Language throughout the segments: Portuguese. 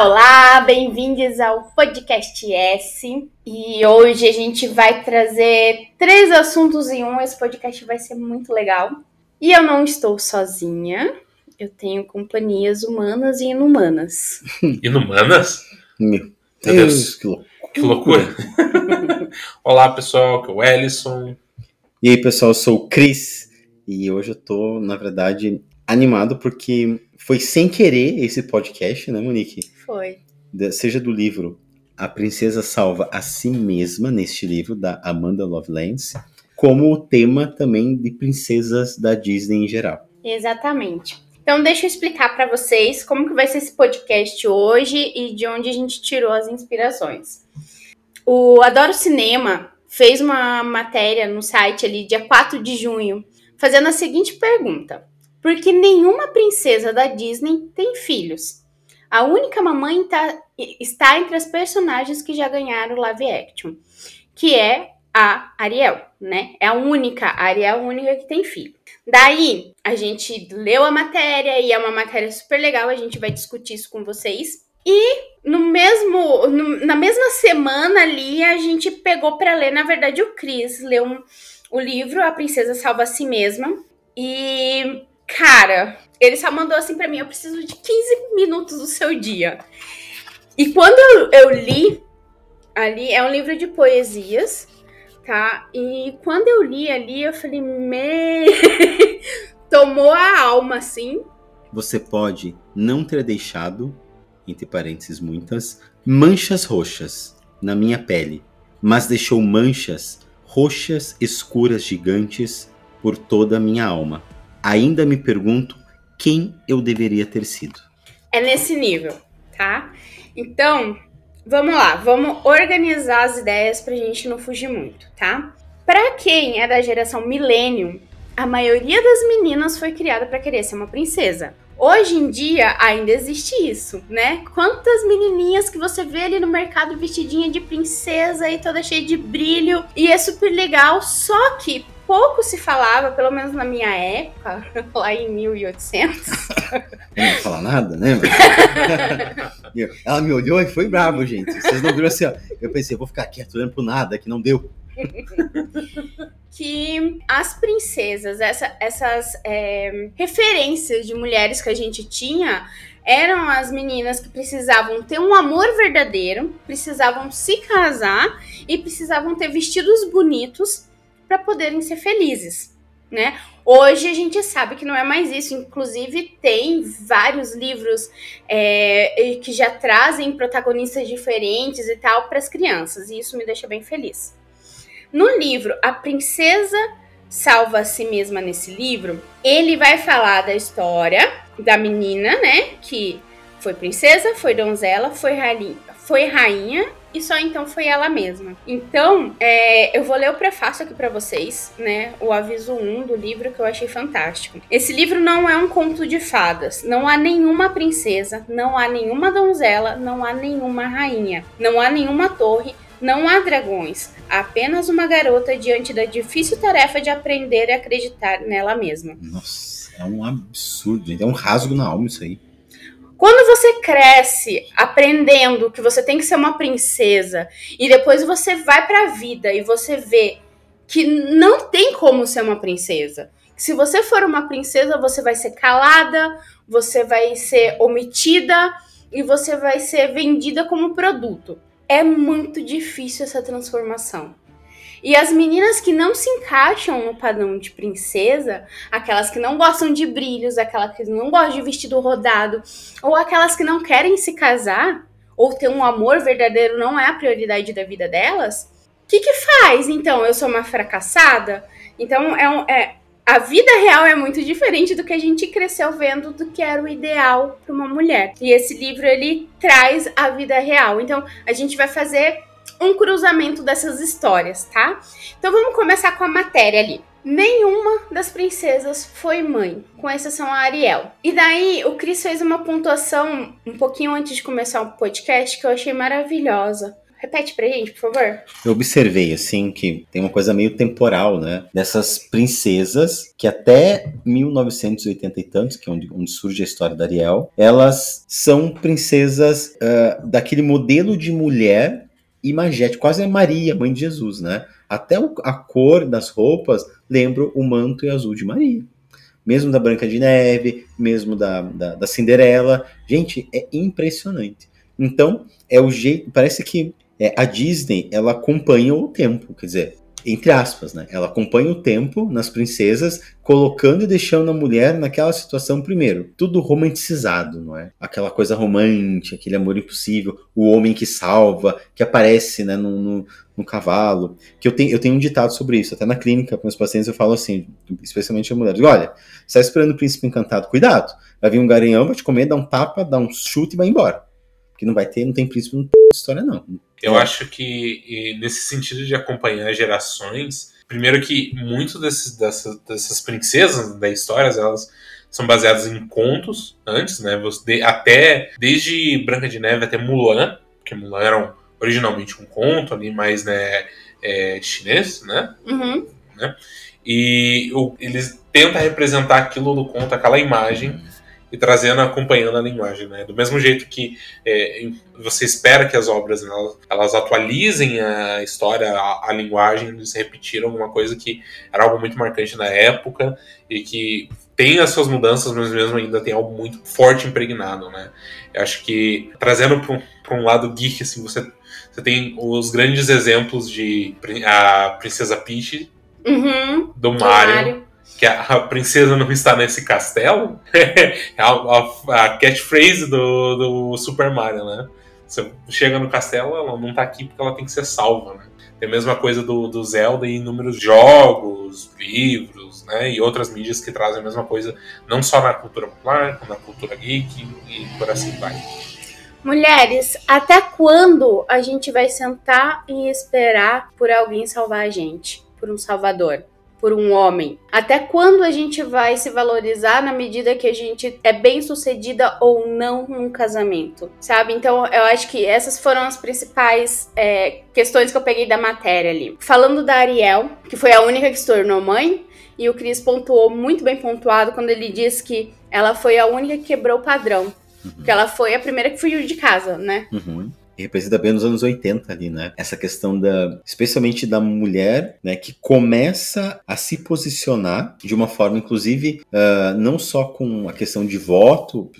Olá, olá, bem-vindos ao Podcast S. E hoje a gente vai trazer três assuntos em um. Esse podcast vai ser muito legal. E eu não estou sozinha. Eu tenho companhias humanas e inumanas. Inumanas? Meu Deus, que loucura. Que loucura. Olá, pessoal, que é o Ellison. E aí, pessoal, eu sou o Cris. E hoje eu tô, na verdade, animado porque foi sem querer esse podcast, né, Monique? Foi. Da- Seja do livro A Princesa Salva a Si Mesma, neste livro, da Amanda Lovelace, como o tema também de princesas da Disney em geral. Exatamente. Então, deixa eu explicar para vocês como que vai ser esse podcast hoje e de onde a gente tirou as inspirações. O Adoro Cinema fez uma matéria no site ali, dia 4 de junho, fazendo a seguinte pergunta: Por que nenhuma princesa da Disney tem filhos? A única mamãe tá- está entre as personagens que já ganharam live action, que é a Ariel, né? É a única, a Ariel é a única que tem filho. Daí, a gente leu a matéria e é uma matéria super legal, a gente vai discutir isso com vocês. E no mesmo, no- na mesma semana ali, a gente pegou para ler, na verdade, o Cris leu um- o livro A Princesa Salva a Si Mesma. E, cara, ele só mandou assim para mim: eu preciso de 15 minutos do seu dia. E quando eu, eu li ali, é um livro de poesias, tá? E quando eu li ali, eu falei: me. Tomou a alma, assim. Você pode não ter deixado, entre parênteses muitas, manchas roxas na minha pele, mas deixou manchas roxas escuras gigantes por toda a minha alma. Ainda me pergunto quem eu deveria ter sido. É nesse nível, tá? Então, vamos lá, vamos organizar as ideias pra gente não fugir muito, tá? Pra quem é da geração millennium, a maioria das meninas foi criada pra querer ser uma princesa. Hoje em dia ainda existe isso, né? Quantas menininhas que você vê ali no mercado vestidinha de princesa e toda cheia de brilho e é super legal, só que pouco se falava, pelo menos na minha época, lá em 1800, Eu não vou falar nada, né? Ela me olhou e foi bravo, gente. Vocês não viram assim, ó. Eu pensei, vou ficar quieto olhando pro nada, que não deu. que as princesas, essa- essas é, referências de mulheres que a gente tinha, eram as meninas que precisavam ter um amor verdadeiro, precisavam se casar e precisavam ter vestidos bonitos para poderem ser felizes, né? Hoje a gente sabe que não é mais isso. Inclusive tem vários livros é, que já trazem protagonistas diferentes e tal para as crianças e isso me deixa bem feliz. No livro A Princesa Salva a Si Mesma nesse livro, ele vai falar da história da menina, né? Que foi princesa, foi donzela, foi rainha, foi rainha e só então foi ela mesma. Então, é, eu vou ler o prefácio aqui pra vocês, né? O aviso 1 do livro que eu achei fantástico. Esse livro não é um conto de fadas. Não há nenhuma princesa, não há nenhuma donzela, não há nenhuma rainha, não há nenhuma torre, não há dragões, apenas uma garota diante da difícil tarefa de aprender e acreditar nela mesma. Nossa, é um absurdo. É um rasgo na alma isso aí. Quando você cresce aprendendo que você tem que ser uma princesa e depois você vai pra vida e você vê que não tem como ser uma princesa. Se você for uma princesa, você vai ser calada, você vai ser omitida e você vai ser vendida como produto. É muito difícil essa transformação. E as meninas que não se encaixam no padrão de princesa, aquelas que não gostam de brilhos, aquelas que não gostam de vestido rodado, ou aquelas que não querem se casar, ou ter um amor verdadeiro não é a prioridade da vida delas, o que, que faz? Então, eu sou uma fracassada? Então, é, um- é- a vida real é muito diferente do que a gente cresceu vendo do que era o ideal para uma mulher. E esse livro, ele traz a vida real. Então, a gente vai fazer um cruzamento dessas histórias, tá? Então, vamos começar com a matéria ali. Nenhuma das princesas foi mãe, com exceção a Ariel. E daí o Chris fez uma pontuação um pouquinho antes de começar o podcast que eu achei maravilhosa. Repete pra gente, por favor. Eu observei, assim, que tem uma coisa meio temporal, né? Dessas princesas que até 1980 e tantos, que é onde, surge a história da Ariel, elas são princesas uh, daquele modelo de mulher imagética, quase a Maria, mãe de Jesus, né? Até a cor das roupas lembra o manto e azul de Maria. Mesmo da Branca de Neve, mesmo da, da, da Cinderela. Gente, é impressionante. Então, é o jeito. Parece que é, a Disney ela acompanha o tempo, quer dizer, entre aspas, né? Ela acompanha o tempo nas princesas, colocando e deixando a mulher naquela situação primeiro. Tudo romanticizado, não é? Aquela coisa romântica, aquele amor impossível, o homem que salva, que aparece né, no, no, no cavalo. Que eu tenho, eu tenho um ditado sobre isso, até na clínica com os pacientes eu falo assim, especialmente a mulheres: olha, você está esperando o príncipe encantado, cuidado. Vai vir um garanhão, vai te comer, dá um tapa, dá um chute e vai embora. Que não vai ter, não tem príncipe, não tem história, não. Eu é. acho que nesse sentido de acompanhar gerações, primeiro que muito desses, dessas, dessas princesas da história, elas são baseadas em contos antes, né? Até desde Branca de Neve até Mulan, porque Mulan era originalmente um conto ali, mais né, é, chinês, né? Uhum. né? E o, eles tentam representar aquilo do conto, aquela imagem. E trazendo, acompanhando a linguagem, né? Do mesmo jeito que é, você espera que as obras elas, elas atualizem a história, a, a, linguagem, eles repetiram uma coisa que era algo muito marcante na época e que tem as suas mudanças, mas mesmo ainda tem algo muito forte impregnado, né? Eu acho que trazendo para um, lado geek, assim, você, você tem os grandes exemplos de a Princesa Peach, uhum, do Mario. Mario que a, princesa não está nesse castelo, é a, a, a catchphrase do, do Super Mario, né? Você chega no castelo, ela não está aqui porque ela tem que ser salva, né? Tem a mesma coisa do, do Zelda e inúmeros jogos, livros, né? E outras mídias que trazem a mesma coisa, não só na cultura popular, como na cultura geek e por assim vai. Mulheres, até quando a gente vai sentar e esperar por alguém salvar a gente? Por um salvador? Por um homem? Até quando a gente vai se valorizar na medida que a gente é bem sucedida ou não num casamento? Sabe? Então eu acho que essas foram as principais é, questões que eu peguei da matéria ali. Falando da Ariel, que foi a única que se tornou mãe, e o Cris pontuou muito bem pontuado quando ele disse que ela foi a única que quebrou o padrão. Uhum. Porque ela foi a primeira que fugiu de casa, né? Uhum representa bem nos anos 80 ali, né? Essa questão da, especialmente da mulher, né, que começa a se posicionar de uma forma, inclusive, uh, não só com a questão de voto,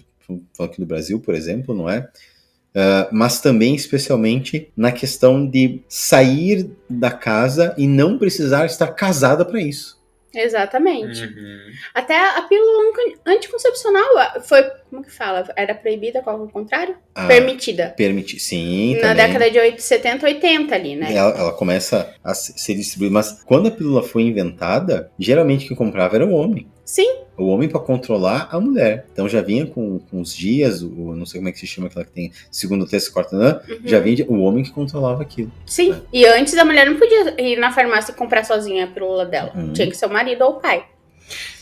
aqui no Brasil, por exemplo, não é? Uh, mas também, especialmente, na questão de sair da casa e não precisar estar casada para isso. Exatamente. Uhum. Até a pílula anticoncepcional foi, como que fala? Era proibida, qual é o contrário? Ah, permitida. Permitir, sim. Na também. década de 70, 80 ali, né? Ela, ela, começa a ser distribuída, mas quando a pílula foi inventada, geralmente quem comprava era o homem. Sim. O homem para controlar a mulher. Então já vinha com, com os dias, o, não sei como é que se chama aquela que tem segundo, terceiro, quarto, né? Uhum. já vinha o homem que controlava aquilo. Sim. Né? E antes a mulher não podia ir na farmácia e comprar sozinha a pílula dela. Uhum. Tinha que ser o marido ou o pai.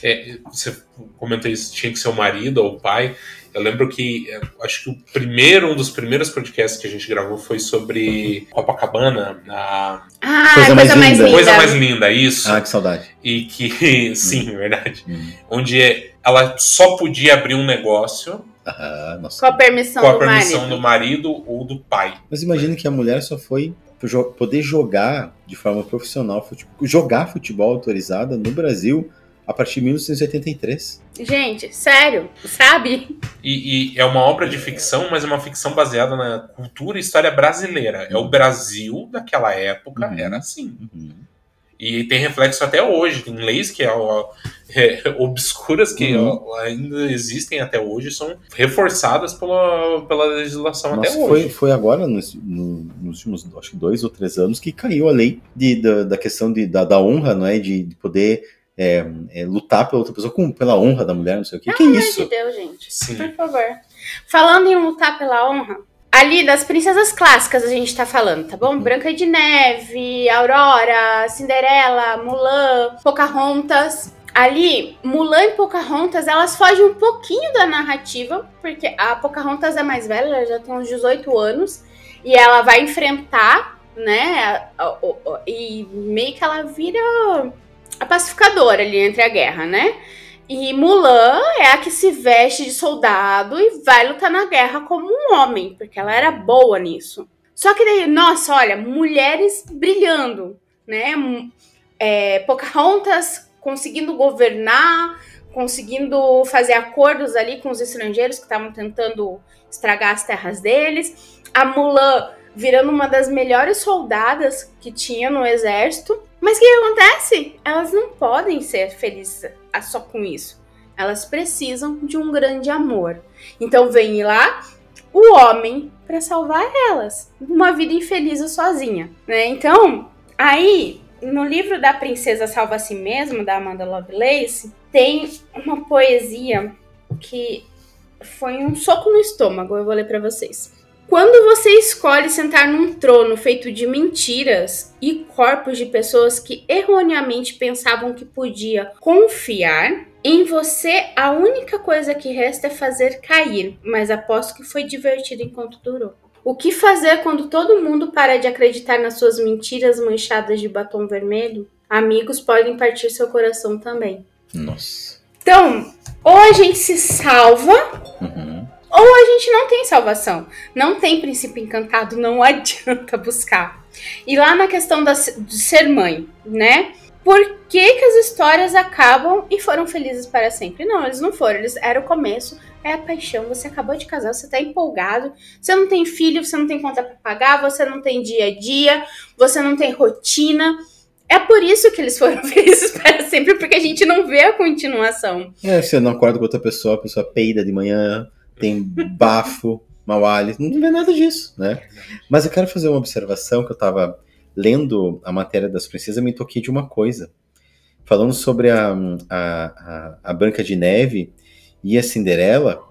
É, você comentou isso, tinha que ser o marido ou o pai. Eu lembro que é, acho que o primeiro, um dos primeiros podcasts que a gente gravou foi sobre Copacabana. A... Ah, coisa, mais, coisa mais linda. Coisa mais linda, isso. Ah, que saudade. E que, sim, hum. verdade. Hum. Onde ela só podia abrir um negócio. Ah, nossa. Com a permissão, com a permissão do, marido. do marido ou do pai. Mas imagina que a mulher só foi poder jogar de forma profissional, jogar futebol autorizada no Brasil a partir de 1983. Gente, sério, sabe? E, e, é uma obra de ficção, mas é uma ficção baseada na cultura e história brasileira. É o Brasil daquela época, uhum. era assim. Uhum. E tem reflexo até hoje. Tem leis que é, é, obscuras que uhum. ainda existem até hoje, são reforçadas pela, pela legislação Nossa, até hoje. Foi, foi agora, nos, no, nos últimos acho que dois ou três anos, que caiu a lei de, da, da questão de, da, da honra, não é? de, de poder é, é, lutar pela outra pessoa com, pela honra da mulher, não sei o que. Pelo que é isso? de Deus, gente. Sim. Por favor. Falando em lutar pela honra, ali das princesas clássicas a gente tá falando, tá bom? Uhum. Branca de Neve, Aurora, Cinderela, Mulan, Pocahontas. Ali, Mulan e Pocahontas, elas fogem um pouquinho da narrativa, porque a Pocahontas é mais velha, ela já tem uns 18 anos, e ela vai enfrentar, né? E meio que ela vira a pacificadora ali entre a guerra, né? E Mulan é a que se veste de soldado e vai lutar na guerra como um homem, porque ela era boa nisso. Só que daí, nossa, olha, mulheres brilhando, né? É, Pocahontas conseguindo governar, conseguindo fazer acordos ali com os estrangeiros que estavam tentando estragar as terras deles. A Mulan virando uma das melhores soldadas que tinha no exército. Mas o que acontece? Elas não podem ser felizes só com isso. Elas precisam de um grande amor. Então vem lá o homem para salvar elas. Uma vida infeliz sozinha, né? Então, aí no livro da Princesa Salva a Si Mesma, da Amanda Lovelace, tem uma poesia que foi um soco no estômago, eu vou ler para vocês. Quando você escolhe sentar num trono feito de mentiras e corpos de pessoas que erroneamente pensavam que podia confiar, em você a única coisa que resta é fazer cair, mas aposto que foi divertido enquanto durou. O que fazer quando todo mundo para de acreditar nas suas mentiras manchadas de batom vermelho? Amigos podem partir seu coração também. Nossa. Então, ou a gente se salva, uhum. Ou a gente não tem salvação. Não tem princípio encantado, não adianta buscar. E lá na questão da, de ser mãe, né? Por que, que as histórias acabam e foram felizes para sempre? Não, eles não foram. Eles era o começo, é a paixão. Você acabou de casar, você tá empolgado, você não tem filho, você não tem conta para pagar, você não tem dia a dia, você não tem rotina. É por isso que eles foram felizes para sempre, porque a gente não vê a continuação. É, você não acorda com outra pessoa, a pessoa peida de manhã, tem bafo, mau hálito, não vê nada disso, né? Mas eu quero fazer uma observação que eu tava lendo a matéria das princesas, me toquei de uma coisa. Falando sobre a, a, a, a Branca de Neve e a Cinderela,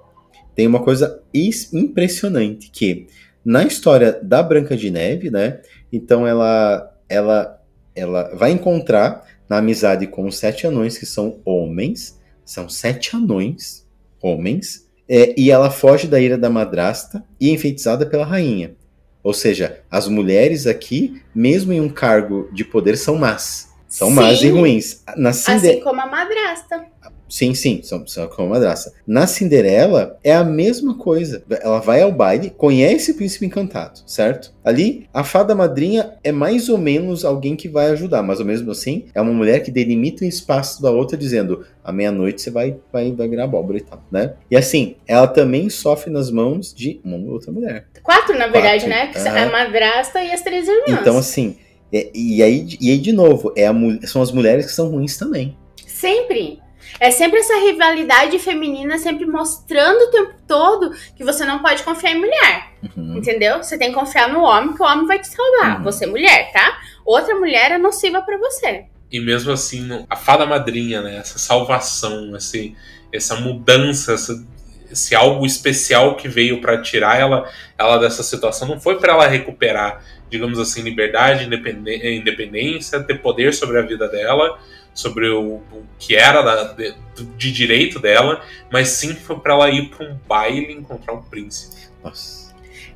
tem uma coisa impressionante, que na história da Branca de Neve, né, então ela, ela ela vai encontrar na amizade com os sete anões, que são homens, são sete anões, homens, é, e ela foge da ira da madrasta e é enfeitiçada pela rainha. Ou seja, as mulheres aqui, mesmo em um cargo de poder, são más. São Sim. más e ruins. Na Cinder... Assim como a madrasta. Sim, sim, são, são como madraça. Na Cinderela é a mesma coisa. Ela vai ao baile, conhece o príncipe encantado, certo? Ali, a fada madrinha é mais ou menos alguém que vai ajudar, mas ao mesmo assim é uma mulher que delimita o espaço da outra, dizendo: à meia-noite você vai, vai, vai virar abóbora e tal, né? E assim, ela também sofre nas mãos de uma outra mulher. Quatro, na verdade, Quatro. né? Porque a madrasta e as três irmãs. Então, assim, é, e, aí, e aí, de novo, é a, são as mulheres que são ruins também. Sempre. É sempre essa rivalidade feminina, sempre mostrando o tempo todo que você não pode confiar em mulher. Uhum. Entendeu? Você tem que confiar no homem, que o homem vai te salvar. Uhum. Você é mulher, tá? Outra mulher é nociva para você. E mesmo assim, a fada madrinha, né? Essa salvação, esse, essa mudança, essa, esse algo especial que veio para tirar ela, ela dessa situação, não foi para ela recuperar, digamos assim, liberdade, independência, ter poder sobre a vida dela, sobre o, o que era da, de, de, direito dela, mas sim foi para ela ir para um baile encontrar um príncipe. Nossa.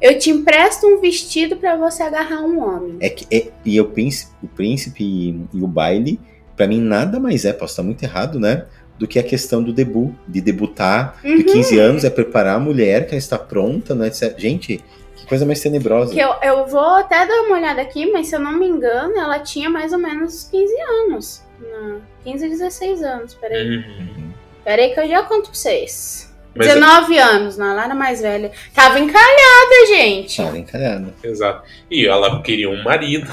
Eu te empresto um vestido para você agarrar um homem. É que é, e o príncipe, o príncipe e, e o baile, para mim nada mais é, posso estar muito errado, né? Do que a questão do debut, de debutar uhum. de 15 anos, é preparar a mulher que está pronta, né? Gente, que coisa mais tenebrosa. Que eu, eu vou até dar uma olhada aqui, mas se eu não me engano, ela tinha mais ou menos 15 anos. Não, 15, 16 anos, peraí. Uhum. Peraí que eu já conto pra vocês. Mas 19 eu... anos, não, ela era mais velha. Tava encalhada, gente. Tava encalhada. Exato. E ela queria um marido.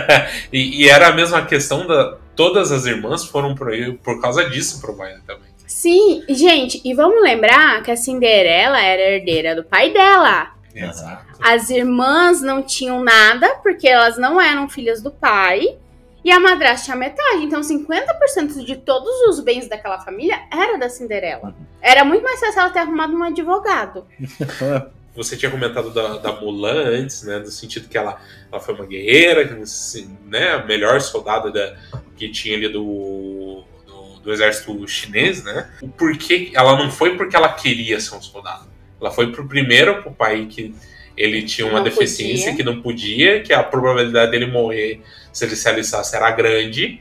e, e, era a mesma questão da. Todas as irmãs foram por, por causa disso pro baile também. Sim, gente, e vamos lembrar que a Cinderela era herdeira do pai dela. Exato. As irmãs não tinham nada, porque elas não eram filhas do pai. E a madrasta tinha metade. Então, 50% de todos os bens daquela família era da Cinderela. Era muito mais fácil ela ter arrumado um advogado. Você tinha comentado da, da, Mulan antes, né? No sentido que ela, ela foi uma guerreira, né? A melhor soldada da, que tinha ali do, do, do exército chinês, né? O porquê ela não foi porque ela queria ser um soldado. Ela foi pro primeiro pro pai que ele tinha uma Não deficiência podia. que não podia, que a probabilidade dele morrer se ele se alistasse era grande.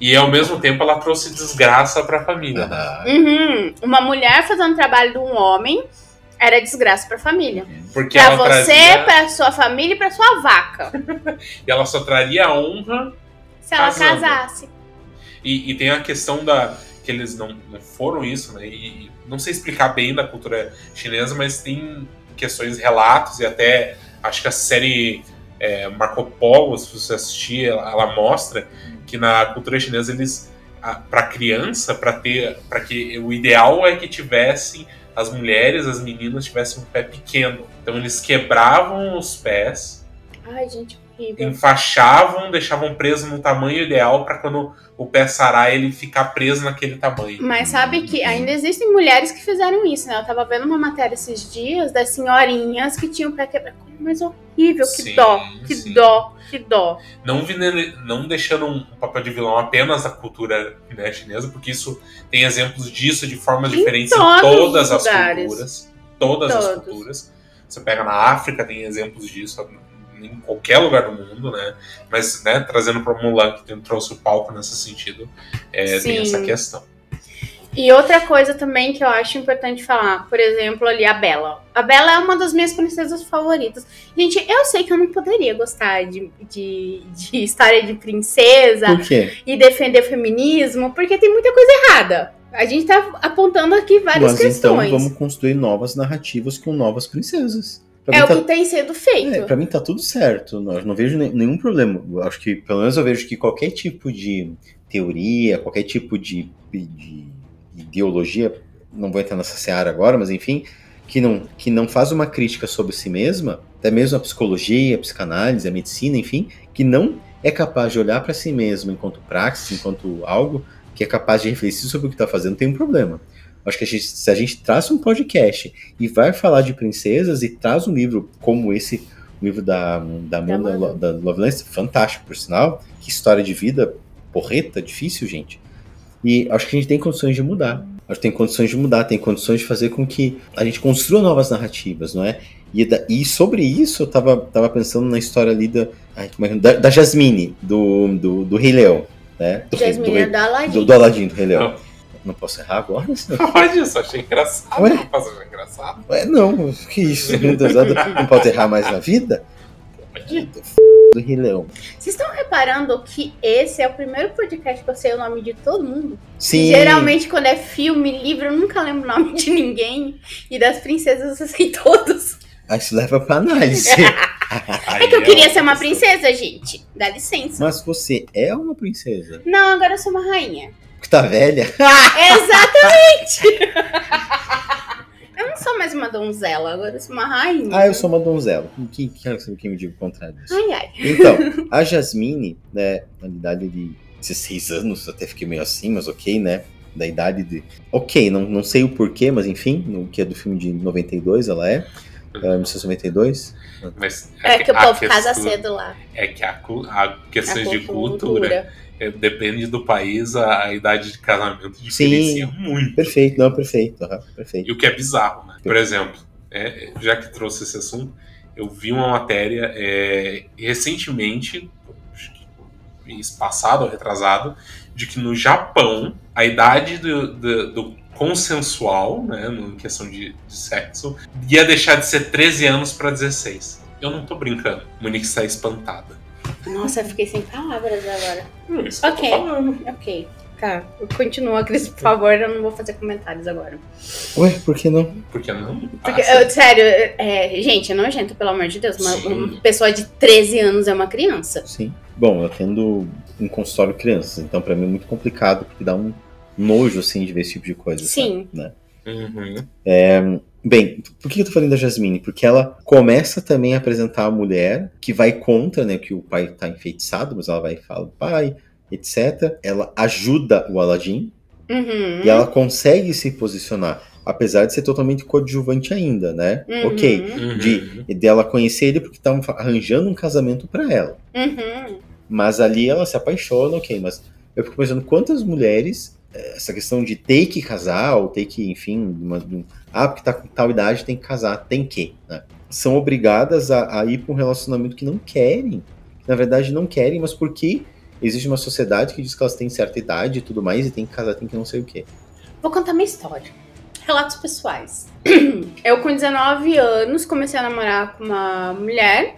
E ao mesmo tempo ela trouxe desgraça pra família. né? Ah, Uhum. Uma mulher fazendo o trabalho de um homem era desgraça pra família. Porque Pra ela você, trazia, pra sua família e pra sua vaca. e ela só traria a honra. Se ela Casando. casasse. E, e tem a questão da. que eles não, não foram isso, né? E não sei explicar bem da cultura chinesa, mas tem questões, relatos, e até acho que a série é, Marco Polo, se você assistir, ela, ela mostra que na cultura chinesa eles. para criança, para ter. para que o ideal é que tivessem. As mulheres, as meninas tivessem um pé pequeno. Então eles quebravam os pés Ai, gente, horrível. enfaixavam, deixavam preso no tamanho ideal para quando o pé sarar ele ficar preso naquele tamanho. Mas sabe que ainda existem mulheres que fizeram isso, né? Eu tava vendo uma matéria esses dias das senhorinhas que tinham o pé quebrado. Mas horrível, que Sim, dó, que sim. dó, que dó. Não, não deixando um papel de vilão apenas da cultura né, chinesa, porque isso tem exemplos disso de formas Em diferentes em todas as lugares. culturas. Todas as Todos. culturas. Você pega na África, tem exemplos disso em qualquer lugar do mundo, né? Mas, né, trazendo para Mulan, que trouxe o palco nesse sentido, é, tem essa questão. E outra coisa também que eu acho importante falar, por exemplo, ali a Bela. A Bela é uma das minhas princesas favoritas. Gente, eu sei que eu não poderia gostar de, de, de história de princesa e defender feminismo, porque tem muita coisa errada. A gente tá apontando aqui várias Mas então questões. vamos construir novas narrativas com novas princesas. Pra É o tá- que tem sido feito. É, pra mim tá tudo certo. Não, eu não vejo ne- nenhum problema. Eu acho que, pelo menos, eu vejo que qualquer tipo de teoria, qualquer tipo de, de ideologia, não vou entrar nessa seara agora, mas enfim, que não, que não faz uma crítica sobre si mesma, até mesmo a psicologia, a psicanálise, a medicina, enfim, que não é capaz de olhar pra si mesmo enquanto praxis, enquanto algo que é capaz de refletir sobre o que tá fazendo, tem um problema. Acho que a gente- se a gente traz um podcast e vai falar de princesas e traz um livro como esse, o livro da, da Amanda da Lovelace, fantástico, por sinal, que história de vida porreta, difícil, gente. E acho que a gente tem condições de mudar. Acho que tem condições de mudar, tem condições de fazer com que a gente construa novas narrativas, não é? E, da- e sobre isso, eu tava, tava pensando na história ali da, ai, como é que- da, da Jasmine, do, do, do Rei Leão, né? Do, Rei- do, Jasmine Rei- é da Aladdin. do, do Aladdin, do Rei Leão. Não. Não posso errar agora? Pode, eu só achei engraçado. Ué? Não posso achar engraçado. Ué, não, que isso? Deus, não pode errar mais na vida? Pode. Do Rei Leão. Vocês estão reparando que esse é o primeiro podcast que eu sei o nome de todo mundo? Sim. Geralmente, quando é filme, livro, eu nunca lembro o nome de ninguém. E das princesas eu sei todos. Aí isso leva pra análise. É que eu queria ser uma princesa, gente. Dá licença. Mas você é uma princesa. Não, agora eu sou uma rainha. Que tá velha? Exatamente! eu não sou mais uma donzela, agora eu sou uma rainha. Ah, eu sou uma donzela. Quem, quem, quem me diga o contrário disso? Ai, ai. Então, a Jasmine, né, na idade de 16 anos, até fiquei meio assim, mas ok, né? Da idade de. Ok, não, não sei o porquê, mas enfim, no que é do filme de 92, ela é. É, 1992. Mas É que o povo casa questão- cedo lá. É que a, questões A de cultura, é, depende do país, a, a idade de casamento diferencia muito. Perfeito, não, perfeito. aham, perfeito. E o que é bizarro, né? Por exemplo, é, já que trouxe esse assunto, eu vi uma matéria é, recentemente, acho que mês passado ou retrasado, de que no Japão a idade do, do- do consensual, né, em questão de, de sexo, ia deixar de ser 13 anos para 16. Eu não tô brincando. Monique está espantada. Nossa, eu fiquei sem palavras agora. É isso Ok. Ok. Tá, continua, Cris, por favor. Eu não vou fazer comentários agora. Ué, por que não? Por que não? Porque, Ah, eu- sério, é, gente, é nojento, pelo amor de Deus. Uma, Sim. uma pessoa de 13 anos é uma criança. Sim. Bom, eu tendo um consultório crianças, então pra mim é muito complicado, porque dá um nojo, assim, de ver esse tipo de coisa. Sim. sabe, Né? Uhum. Bem, por que eu tô falando da Jasmine? Porque ela começa também a apresentar a mulher que vai contra, né, que o pai tá enfeitiçado, mas ela vai e fala, pai, etc. Ela ajuda o Aladdin Uhum. e ela consegue se posicionar, apesar de ser totalmente coadjuvante ainda, né? Uhum. Ok. Uhum. De, e dela conhecer ele porque estavam fa- arranjando um casamento pra ela. Uhum. Mas ali ela se apaixona, ok, mas eu fico pensando quantas mulheres essa questão de ter que casar, ou ter que, enfim, uma, um, ah, porque tá com tal idade tem que casar, tem que, né? São obrigadas a, a ir para um relacionamento que não querem. Que, na verdade, não querem, mas porque existe uma sociedade que diz que elas têm certa idade e tudo mais, e tem que casar, tem que não sei o quê. Vou contar minha história. Relatos pessoais. Eu, com 19 anos, comecei a namorar com uma mulher.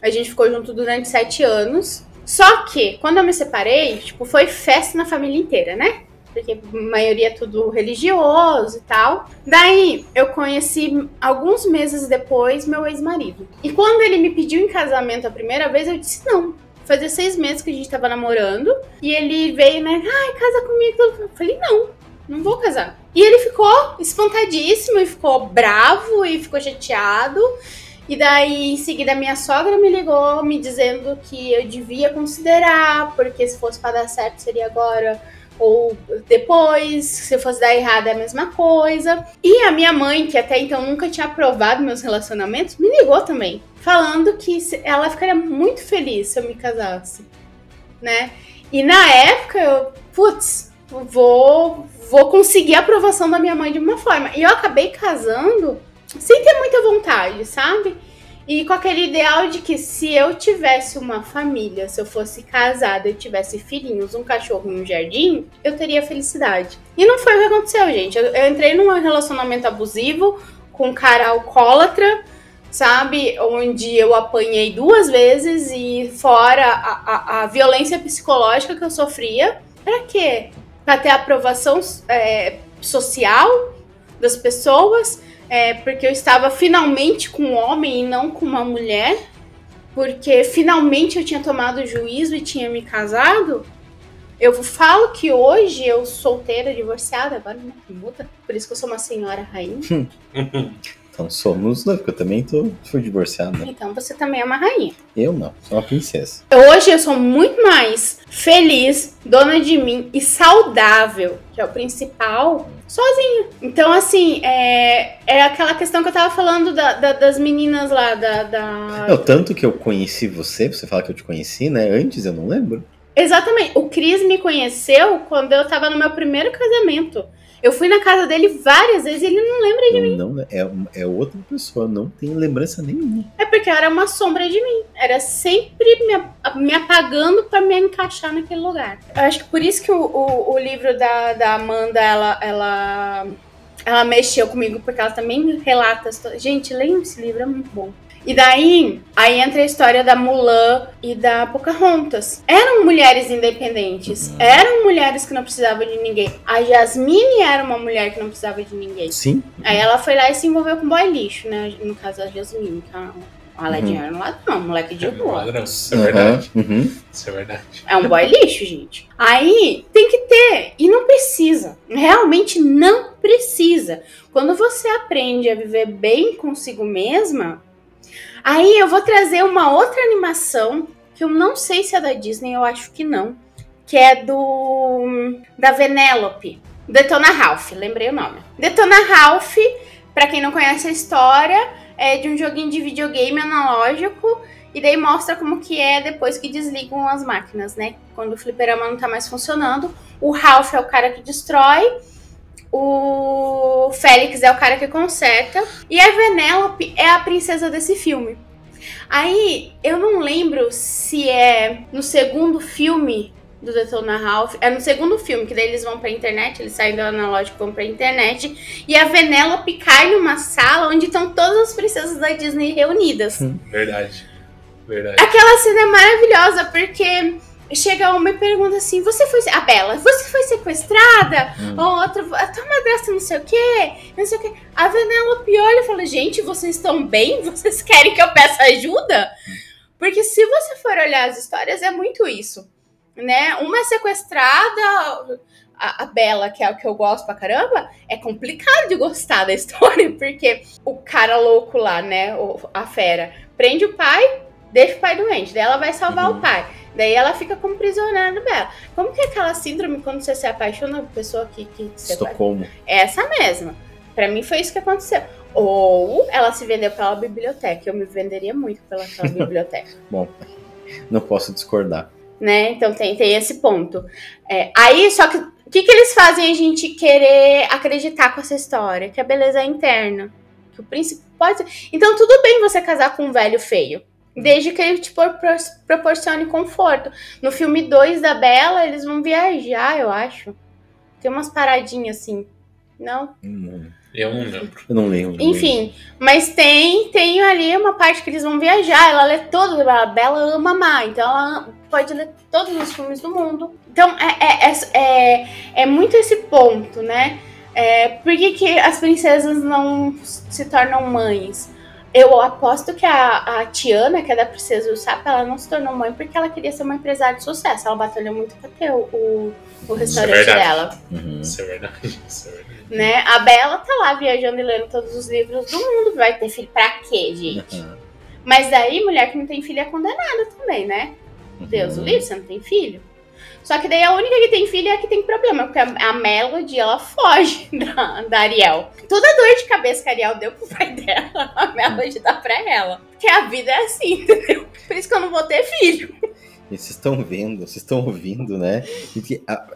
A gente ficou junto durante 7 anos. Só que, quando eu me separei, tipo, foi festa na família inteira, né? Porque a maioria é tudo religioso e tal. Daí, eu conheci, alguns meses depois, meu ex-marido. E quando ele me pediu em casamento a primeira vez, eu disse não. Fazia seis meses que a gente tava namorando. E ele veio, né? Ai, casa comigo. Eu falei, não, não vou casar. E ele ficou espantadíssimo e ficou bravo e ficou chateado. E daí, em seguida, minha sogra me ligou me dizendo que eu devia considerar, porque se fosse para dar certo seria agora ou depois, se fosse dar errado é a mesma coisa. E a minha mãe, que até então nunca tinha aprovado meus relacionamentos, me ligou também, falando que ela ficaria muito feliz se eu me casasse, né? E na época eu, putz, vou vou conseguir a aprovação da minha mãe de uma forma. E eu acabei casando sem ter muita vontade, sabe? E com aquele ideal de que se eu tivesse uma família, se eu fosse casada, eu tivesse filhinhos, um cachorro e um jardim, eu teria felicidade. E não foi o que aconteceu, gente. Eu, eu entrei num relacionamento abusivo com um cara alcoólatra, sabe? Onde eu apanhei duas vezes e fora a, a, a violência psicológica que eu sofria. Pra quê? Pra ter aprovação é, social das pessoas é, porque eu estava finalmente com um homem e não com uma mulher, porque finalmente eu tinha tomado juízo e tinha me casado. Eu falo que hoje eu solteira, divorciada, agora não muda, por isso que eu sou uma senhora rainha. Então somos, né? Porque eu também tô, fui divorciada. Então você também é uma rainha. Eu não, sou uma princesa. Hoje eu sou muito mais feliz, dona de mim e saudável, que é o principal, sozinha. Então, assim, é, é aquela questão que eu tava falando da, da, das meninas lá, da, da. Não, tanto que eu conheci você, você fala que eu te conheci, né? Antes eu não lembro. Exatamente. O Cris me conheceu quando eu tava no meu primeiro casamento. Eu fui na casa dele várias vezes e ele não lembra de Eu mim. não, é, é outra pessoa, não tem lembrança nenhuma. É porque era uma sombra de mim. Era sempre me, me apagando pra me encaixar naquele lugar. Eu acho que por isso que o, o, o livro da, da Amanda, ela, ela, ela mexeu comigo, porque ela também relata. Gente, leiam esse livro, é muito bom. E daí, aí entra a história da Mulan e da Pocahontas. Eram mulheres independentes. Eram mulheres que não precisavam de ninguém. A Jasmine era uma mulher que não precisava de ninguém. Sim, Aí ela foi lá e se envolveu com boy lixo, né? No caso da Jasmine, que é um Aladinho era um ladrão, um moleque de É, não, rua. ladrão, Isso é verdade. uhum. Isso é verdade. É um boy lixo, gente. Aí tem que ter. E não precisa. Realmente não precisa. Quando você aprende a viver bem consigo mesma, aí eu vou trazer uma outra animação que eu não sei se é da Disney, eu acho que não. Que é do. da Venelope. Detona Ralph, lembrei o nome. Detona Ralph, pra quem não conhece a história, é de um joguinho de videogame analógico. E daí mostra como que é depois que desligam as máquinas, né? Quando o fliperama não tá mais funcionando. O Ralph é o cara que destrói. O Félix é o cara que conserta. E a Venelope é a princesa desse filme. Aí, eu não lembro se é no segundo filme do Detona Ralph. É no segundo filme, que daí eles vão pra internet, eles saem do analógico e vão pra internet. E a Venelope cai numa sala onde estão todas as princesas da Disney reunidas. Verdade. Verdade. Aquela cena é maravilhosa, porque chega uma e pergunta assim: Você foi. A Bela, você foi sequestrada? Hum. Ou outra, a tua madrasta não sei o quê, não sei o quê. A Venelope olha e fala: Gente, vocês estão bem? Vocês querem que eu peça ajuda? Porque se você for olhar as histórias, é muito isso. Né? Uma é sequestrada, a, a Bela, que é o que eu gosto pra caramba, é complicado de gostar da história, porque o cara louco lá, né? o- a fera, prende o pai, deixa o pai doente, daí ela vai salvar Uhum. o pai. Daí ela fica como prisioneira do Bela. Como que é aquela síndrome quando você se apaixona por pessoa que, que você Estocolmo. é essa mesma. Pra mim foi isso que aconteceu. Ou ela se vendeu pela biblioteca. Eu me venderia muito pelaquela biblioteca. Bom, não posso discordar. Né? Então tem, tem esse ponto. É, aí, só que o que, que, que eles fazem a gente querer acreditar com essa história? Que a beleza é interna. Que o príncipe pode. Então, tudo bem você casar com um velho feio. Desde que ele te proporcione conforto. No filme 2 da Bela, eles vão viajar, eu acho. Tem umas paradinhas assim. Não? Hum, Eu não lembro. Eu não lembro. Enfim, mas tem tem ali uma parte que eles vão viajar. Ela lê todos. A Bela ama amar, então ela pode ler todos os filmes do mundo. Então é, é, é, é, é muito esse ponto, né? É, por que, que as princesas não se tornam mães? Eu aposto que a, a Tiana, que é da Princesa Usopp, ela não se tornou mãe porque ela queria ser uma empresária de sucesso. Ela batalhou muito pra ter o, o, o restaurante verdade. dela. Uhum. Isso é verdade. Isso é verdade. Né? A Bela tá lá viajando e lendo todos os livros do mundo. Vai ter filho pra quê, gente? Uhum. Mas daí, mulher que não tem filho é condenada também, né? Deus o Uhum. livre, você não tem filho. Só que daí a única que tem filho é a que tem problema, porque a, a Melody, ela foge da, da Ariel. Toda dor de cabeça que a Ariel deu pro pai dela, a Melody dá pra ela. Porque a vida é assim, entendeu? Por isso que eu não vou ter filho. E vocês estão vendo, vocês estão ouvindo, né? E que a,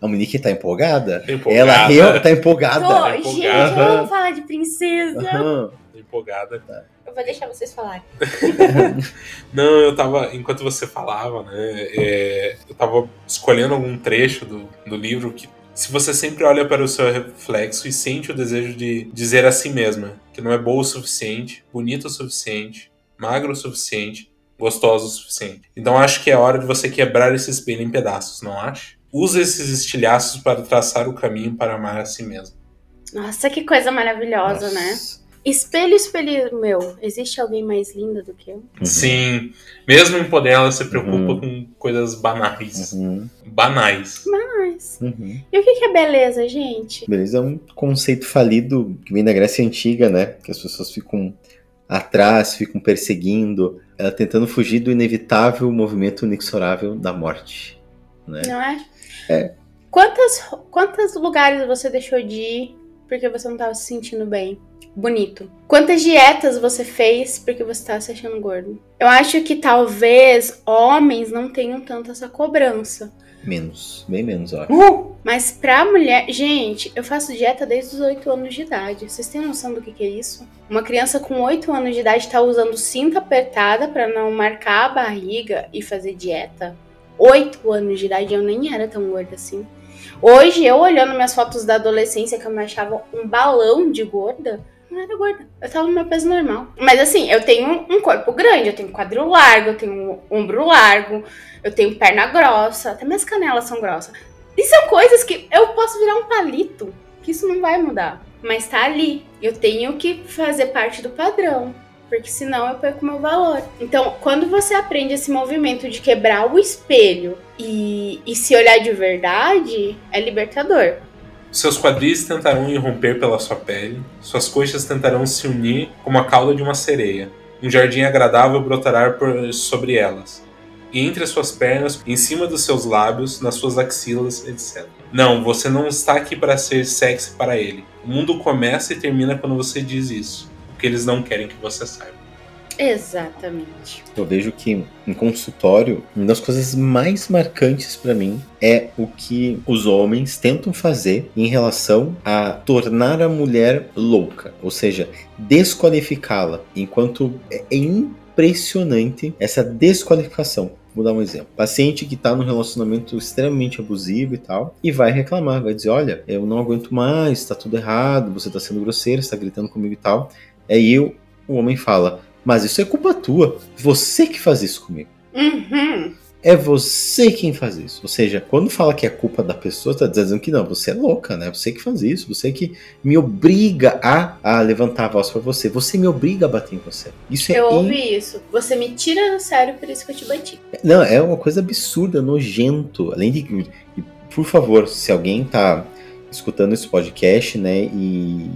a Monique tá empolgada. Tô empolgada. Ela real, tá empolgada. Tô, empolgada. gente, vamos falar de princesa. Aham. Empolgada. Eu vou deixar vocês falarem. Não, eu tava, enquanto você falava, né, é, eu tava escolhendo algum trecho do, do livro que, se você sempre olha para o seu reflexo e sente o desejo de dizer a si mesma que não é boa o suficiente, bonita o suficiente, magra o suficiente, gostosa o suficiente. Então acho que é hora de você quebrar esse espelho em pedaços, não acha? Usa esses estilhaços para traçar o caminho para amar a si mesmo. Nossa, que coisa maravilhosa, né? Espelho, espelho meu, existe alguém mais linda do que eu? Uhum. Sim, mesmo em poder, ela se preocupa Uhum. com coisas banais. Uhum. Banais. Mas. Uhum. E o que que é beleza, gente? Beleza, é um conceito falido que vem da Grécia Antiga, né? Que as pessoas ficam atrás, ficam perseguindo, ela tentando fugir do inevitável movimento inexorável da morte. Né? Não é? É. Quantas, quantos lugares você deixou de ir porque você não tava se sentindo bem? Bonito. Quantas dietas você fez porque você tava se achando gordo? Eu acho que talvez homens não tenham tanto essa cobrança. Menos, bem menos, ó. Uh! Mas pra mulher. Gente, eu faço dieta desde os 8 anos de idade. Vocês têm noção do que, que é isso? Uma criança com 8 anos de idade tá usando cinta apertada pra não marcar a barriga e fazer dieta? 8 anos de idade eu nem era tão gorda assim. Hoje, eu olhando minhas fotos da adolescência, que eu me achava um balão de gorda, não era gorda. Eu tava no meu peso normal. Mas assim, eu tenho um corpo grande, eu tenho quadril largo, eu tenho ombro largo, eu tenho perna grossa, até minhas canelas são grossas. E são coisas que eu posso virar um palito, que isso não vai mudar. Mas tá ali. Eu tenho que fazer parte do padrão. Porque senão eu perco meu valor. Então, quando você aprende esse movimento de quebrar o espelho e, e se olhar de verdade, é libertador. Seus quadris tentarão irromper pela sua pele, suas coxas tentarão se unir como a cauda de uma sereia. Um jardim agradável brotará por sobre elas. E entre as suas pernas, em cima dos seus lábios, nas suas axilas, etc. Não, você não está aqui para ser sexy para ele. O mundo começa e termina quando você diz isso. Porque eles não querem que você saiba. Exatamente. Eu vejo que em consultório, uma das coisas mais marcantes pra mim é o que os homens tentam fazer em relação a tornar a mulher louca, ou seja, desqualificá-la, enquanto é impressionante essa desqualificação. Vou dar um exemplo. Paciente que está num relacionamento extremamente abusivo e tal, e vai reclamar, vai dizer: Olha, eu não aguento mais, tá tudo errado, você tá sendo grosseiro, você tá gritando comigo e tal. Aí o, o homem fala: Mas isso é culpa tua, você que faz isso comigo. Uhum. É você quem faz isso. Ou seja, quando fala que é culpa da pessoa, tá dizendo que não, você é louca, né? Você que faz isso, você que me obriga a, a levantar a voz pra você, você me obriga a bater em você. Isso é Eu in- ouvi isso. Você me tira do sério, por isso que eu te bati. Não, é uma coisa absurda, nojento. Além de. e, por favor, se alguém tá escutando esse podcast, né, e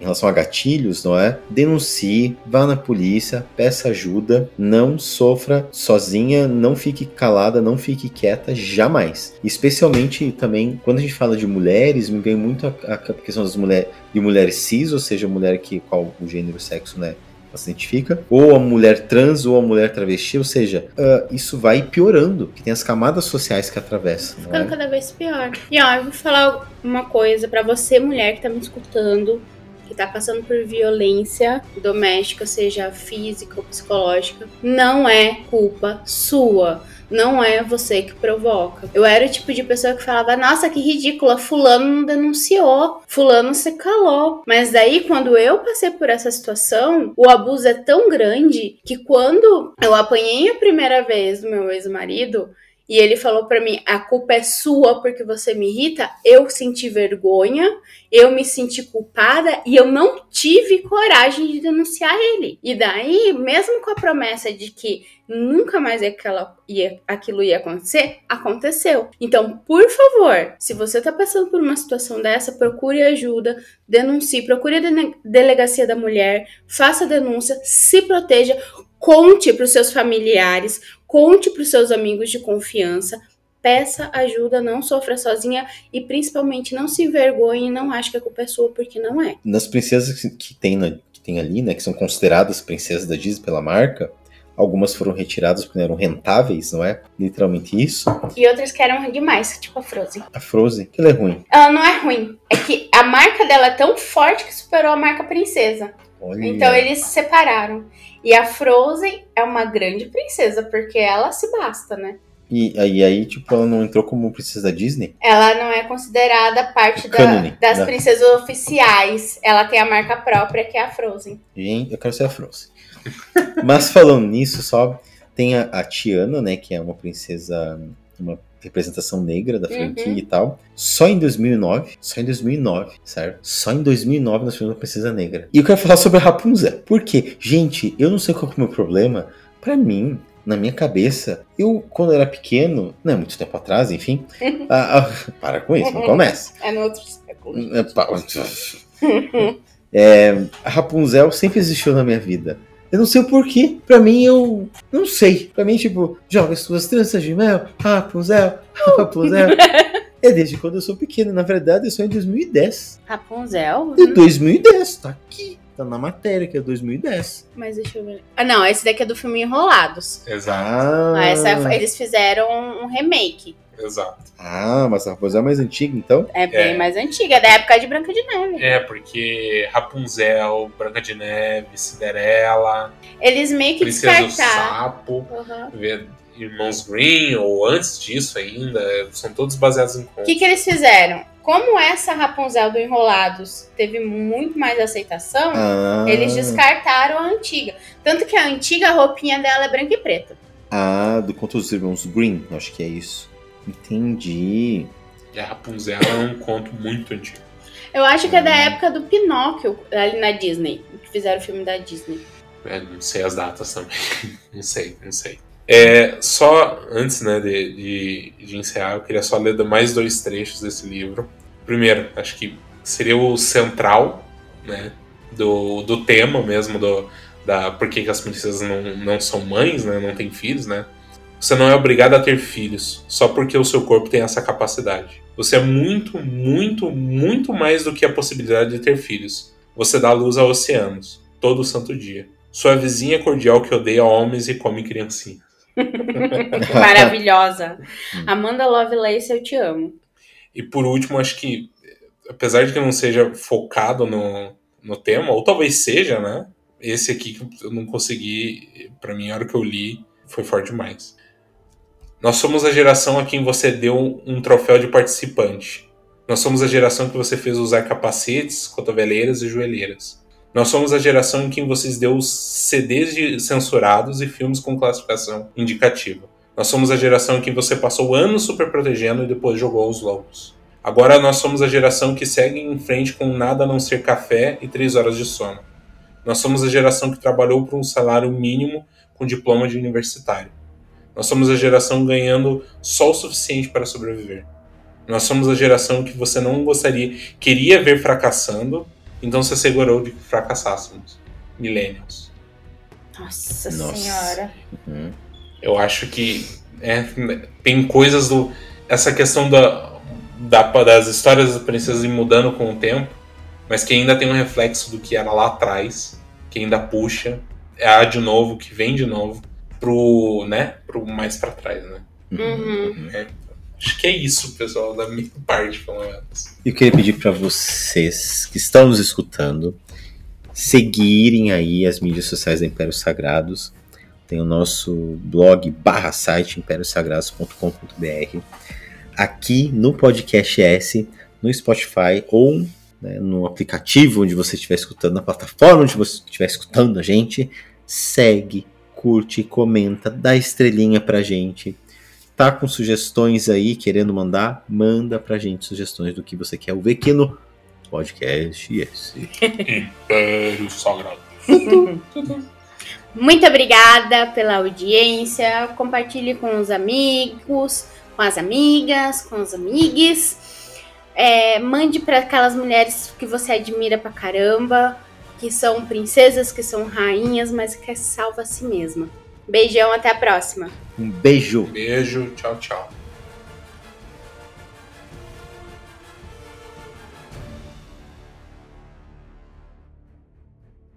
em relação a gatilhos, não é? Denuncie, vá na polícia, peça ajuda, não sofra sozinha, não fique calada, não fique quieta, jamais. Especialmente também, quando a gente fala de mulheres, me vem muito a, a questão das mulheres, de mulheres cis, ou seja, mulher que, qual o gênero, o sexo, né, ela se identifica, ou a mulher trans ou a mulher travesti, ou seja, uh, isso vai piorando, que tem as camadas sociais que atravessam. Ficando é? cada vez pior. E ó, eu vou falar uma coisa para você, mulher que tá me escutando, que tá passando por violência doméstica, seja física ou psicológica, não é culpa sua não é você que provoca. Eu era o tipo de pessoa que falava: Nossa, que ridícula, Fulano não denunciou, Fulano se calou. Mas daí, quando eu passei por essa situação, o abuso é tão grande que quando eu apanhei a primeira vez do meu ex-marido, e ele falou para mim: a culpa é sua porque você me irrita. Eu senti vergonha, eu me senti culpada e eu não tive coragem de denunciar ele. E daí, mesmo com a promessa de que nunca mais aquela ia, aquilo ia acontecer, aconteceu. Então, por favor, se você tá passando por uma situação dessa, procure ajuda, denuncie, procure a delegacia da mulher, faça denúncia, se proteja, conte para os seus familiares, Conte para os seus amigos de confiança, peça ajuda, não sofra sozinha e principalmente não se envergonhe e não ache que a culpa é sua, porque não é. Nas princesas que tem, na, que tem ali, né, que são consideradas princesas da Disney pela marca, algumas foram retiradas porque não eram rentáveis, não é? Literalmente isso. E outras que eram demais, tipo a Frozen. A Frozen, que ela é ruim. Ela não é ruim, é que a marca dela é tão forte que superou a marca princesa. Olha. Então eles se separaram. E a Frozen é uma grande princesa, porque ela se basta, né? E aí, aí, tipo, ela não entrou como princesa da Disney? Ela não é considerada parte da, das da... princesas oficiais. Ela tem a marca própria, que é a Frozen. Gente, eu quero ser a Frozen. Mas falando nisso, só tem a, a Tiana, né, que é uma princesa, uma representação negra da franquia uhum. e tal. Só em 2009, só em 2009, certo? Só em 2009 nós tivemos uma princesa negra. E eu quero falar sobre a Rapunzel. Por quê? Gente, eu não sei qual é o meu problema. Para mim, na minha cabeça, eu, quando era pequeno, não é muito tempo atrás, enfim. para com isso, não começa. É no outro século. É, é, a Rapunzel sempre existiu na minha vida. Eu não sei o porquê. Pra mim, eu não sei. Pra mim, tipo, joga as suas tranças de mel, Rapunzel, Rapunzel. é desde quando eu sou pequeno. Na verdade, eu sou em 2010. Rapunzel? De 2010, tá aqui. Tá na matéria, que é 2010. Mas deixa eu ver. Ah, não, esse daqui é do filme Enrolados. Exato. Ah, essa, eles fizeram um remake. Exato. Ah, mas a Rapunzel é mais antiga, então? É bem é. mais antiga, é da época de Branca de Neve. É, porque Rapunzel, Branca de Neve, Cinderela. Eles meio que Princesa descartaram. Sapo, uhum. Irmãos Green, ou antes disso ainda, são todos baseados em contos. O que, que eles fizeram? Como essa Rapunzel do Enrolados teve muito mais aceitação, ah. eles descartaram a antiga. Tanto que a antiga roupinha dela é branca e preta. Ah, do conto dos Irmãos Green, acho que é isso. Entendi. E a Rapunzel é um conto muito antigo. Eu acho que é da hum. época do Pinóquio, ali na Disney, que fizeram o filme da Disney. É, não sei as datas também. não sei, não sei. É, só antes né, de, de, de, encerrar, eu queria só ler mais dois trechos desse livro. Primeiro, acho que seria o central né, do, do tema mesmo, do, da por que, as princesas não, não são mães, né, não têm filhos, né? Você não é obrigado a ter filhos só porque o seu corpo tem essa capacidade. Você é muito, muito, muito mais do que a possibilidade de ter filhos. Você dá luz a oceanos, todo santo dia. Sua vizinha cordial que odeia homens e come criancinhas. Maravilhosa. Amanda Lovelace, eu te amo. E por último, acho que, apesar de que não seja focado no, no tema, ou talvez seja, né? Esse aqui que eu não consegui, para mim, a hora que eu li, foi forte demais. Nós somos a geração a quem você deu um troféu de participante. Nós somos a geração que você fez usar capacetes, cotoveleiras e joelheiras. Nós somos a geração em quem vocês deu CDs de censurados e filmes com classificação indicativa. Nós somos a geração em que você passou anos super protegendo e depois jogou os lobos. Agora nós somos a geração que segue em frente com nada a não ser café e três horas de sono. Nós somos a geração que trabalhou por um salário mínimo com diploma de universitário. Nós somos a geração ganhando só o suficiente para sobreviver. Nós somos a geração que você não gostaria, queria ver fracassando, então se assegurou de que fracassássemos. Millennials. Nossa, Nossa. senhora. Uhum. Eu acho que é, tem coisas do. Essa questão da, da, das histórias das princesas mudando com o tempo, mas que ainda tem um reflexo do que era lá atrás. que ainda puxa, é a de novo, que vem de novo, pro, né, pro mais para trás, né? Uhum. É, acho que é isso, pessoal, da minha parte, pelo menos. Eu queria pedir para vocês que estão nos escutando seguirem aí as mídias sociais da Impérios Sagrados. Tem o nosso blog barra site impériosagrados.com.br. Aqui no podcast S, no Spotify ou né, no aplicativo onde você estiver escutando, na plataforma onde você estiver escutando a gente, segue, curte, comenta, dá estrelinha pra gente. Tá com sugestões aí, querendo mandar, manda pra gente sugestões do que você quer ouvir aqui no podcast esse. Império Sagrado. Muito obrigada pela audiência. Compartilhe com os amigos, com as amigas, com os amigues. É, mande para aquelas mulheres que você admira pra caramba, que são princesas, que são rainhas, mas que salva a si mesma. Beijão, até a próxima. Um beijo! Beijo, tchau, tchau.